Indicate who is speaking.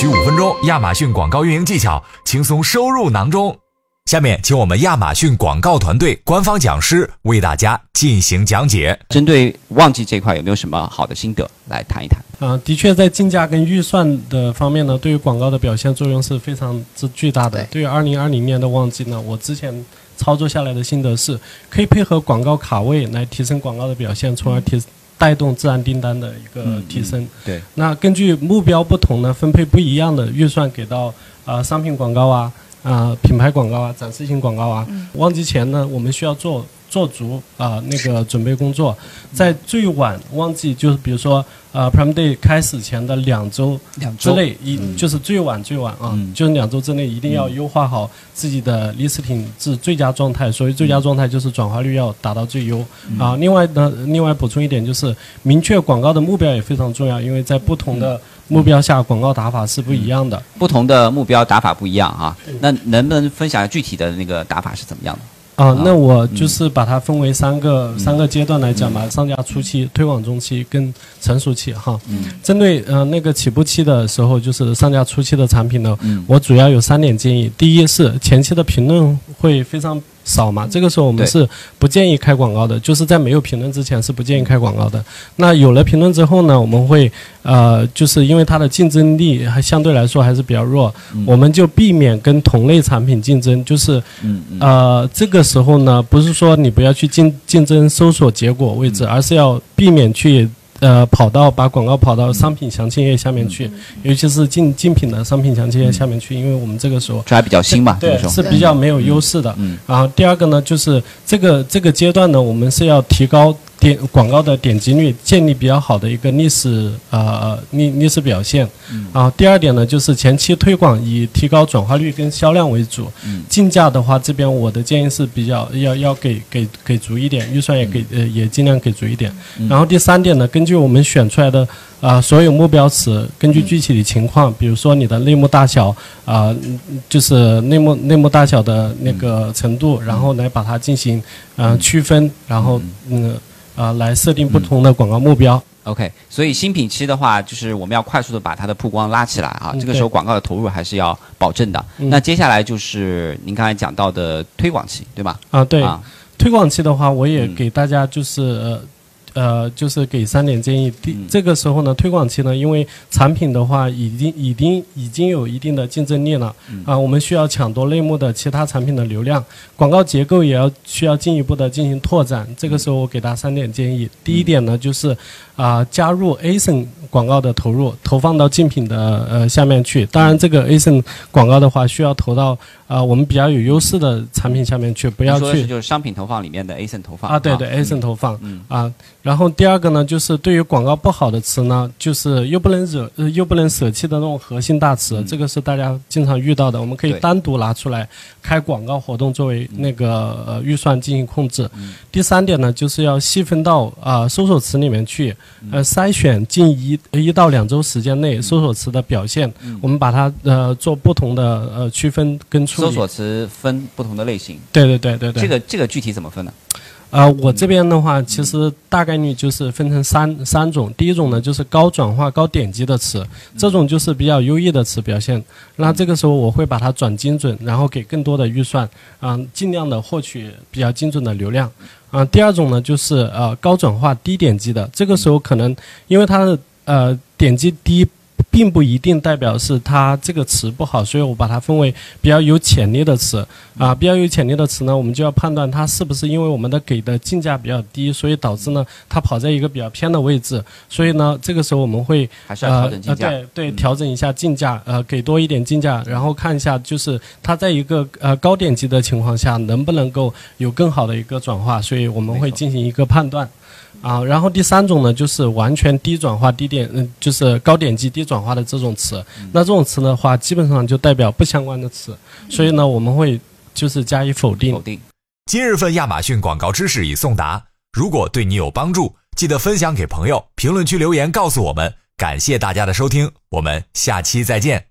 Speaker 1: 需五分钟，亚马逊广告运营技巧轻松收入囊中。下面，请我们亚马逊广告团队官方讲师为大家进行讲解。
Speaker 2: 针对旺季这块，有没有什么好的心得来谈一谈？
Speaker 3: 啊，的确，在竞价跟预算的方面呢，对于广告的表现作用是非常之巨大的。对于二零二零年的旺季呢，我之前操作下来的心得是，可以配合广告卡位来提升广告的表现，从而提带动自然订单的一个提升。
Speaker 2: 对，
Speaker 3: 那根据目标不同呢，分配不一样的预算给到啊商品广告啊。啊，品牌广告啊，展示性广告啊，旺季前呢，我们需要做做足啊那个准备工作，在最晚旺季，就是比如说呃 Prime Day 开始前的两周之内，一就是最晚最晚啊，就是两周之内一定要优化好自己的 listing 至最佳状态。所以最佳状态，就是转化率要达到最优啊。另外呢，另外补充一点就是，明确广告的目标也非常重要，因为在不同的。目标下广告打法是不一样的，
Speaker 2: 不同的目标打法不一样啊。那能不能分享具体的那个打法是怎么样的？
Speaker 3: 啊，那我就是把它分为三个三个阶段来讲吧，上架初期、推广中期跟成熟期哈。嗯。针对呃那个起步期的时候，就是上架初期的产品呢，我主要有三点建议。第一是前期的评论会非常。少嘛？这个时候我们是不建议开广告的，就是在没有评论之前是不建议开广告的。那有了评论之后呢，我们会呃，就是因为它的竞争力还相对来说还是比较弱，我们就避免跟同类产品竞争。就是呃，这个时候呢，不是说你不要去竞竞争搜索结果位置，而是要避免去。呃，跑到把广告跑到商品详情页下面去，尤其是竞竞品的商品详情页下面去，因为我们这个时候
Speaker 2: 这还比较新嘛，
Speaker 3: 对，是比较没有优势的。然后第二个呢，就是这个这个阶段呢，我们是要提高。点广告的点击率，建立比较好的一个历史呃历历史表现。啊，第二点呢，就是前期推广以提高转化率跟销量为主。竞价的话，这边我的建议是比较要要给给给足一点，预算也给呃也尽量给足一点。然后第三点呢，根据我们选出来的啊所有目标词，根据具体的情况，比如说你的内幕大小啊，就是内幕内幕大小的那个程度，然后来把它进行嗯区分，然后嗯。啊，来设定不同的广告目标。
Speaker 2: OK，所以新品期的话，就是我们要快速的把它的曝光拉起来啊。这个时候广告的投入还是要保证的。那接下来就是您刚才讲到的推广期，对吧？
Speaker 3: 啊，对。推广期的话，我也给大家就是。呃，就是给三点建议。第这个时候呢，推广期呢，因为产品的话已经已经已经有一定的竞争力了啊，我们需要抢夺类目的其他产品的流量，广告结构也要需要进一步的进行拓展。这个时候我给大家三点建议。第一点呢，就是啊，加入 ASIN 广告的投入，投放到竞品的呃下面去。当然，这个 ASIN 广告的话，需要投到。啊，我们比较有优势的产品下面去，不要去
Speaker 2: 就是商品投放里面的 ASIN 投放
Speaker 3: 啊，对对，ASIN 投放，嗯啊，然后第二个呢，就是对于广告不好的词呢，就是又不能惹，又不能舍弃的那种核心大词，这个是大家经常遇到的，我们可以单独拿出来开广告活动作为那个呃预算进行控制。第三点呢，就是要细分到啊搜索词里面去，呃筛选近一一到两周时间内搜索词的表现，我们把它呃做不同的呃区分跟处理。
Speaker 2: 搜索词分不同的类型，
Speaker 3: 对对对对对。
Speaker 2: 这个这个具体怎么分呢？
Speaker 3: 啊，我这边的话，其实大概率就是分成三三种。第一种呢，就是高转化、高点击的词，这种就是比较优异的词表现。那这个时候我会把它转精准，然后给更多的预算，啊，尽量的获取比较精准的流量。啊，第二种呢，就是呃高转化、低点击的，这个时候可能因为它的呃点击低。并不一定代表是它这个词不好，所以我把它分为比较有潜力的词。啊，比较有潜力的词呢，我们就要判断它是不是因为我们的给的竞价比较低，所以导致呢它跑在一个比较偏的位置，所以呢这个时候我们会
Speaker 2: 还是要调整竞价，
Speaker 3: 对对，调整一下竞价，呃，给多一点竞价，然后看一下就是它在一个呃高点击的情况下能不能够有更好的一个转化，所以我们会进行一个判断。啊，然后第三种呢，就是完全低转化、低点，嗯，就是高点击、低转化的这种词。那这种词的话，基本上就代表不相关的词，所以呢，我们会就是加以否定。
Speaker 2: 否定。
Speaker 1: 今日份亚马逊广告知识已送达，如果对你有帮助，记得分享给朋友，评论区留言告诉我们。感谢大家的收听，我们下期再见。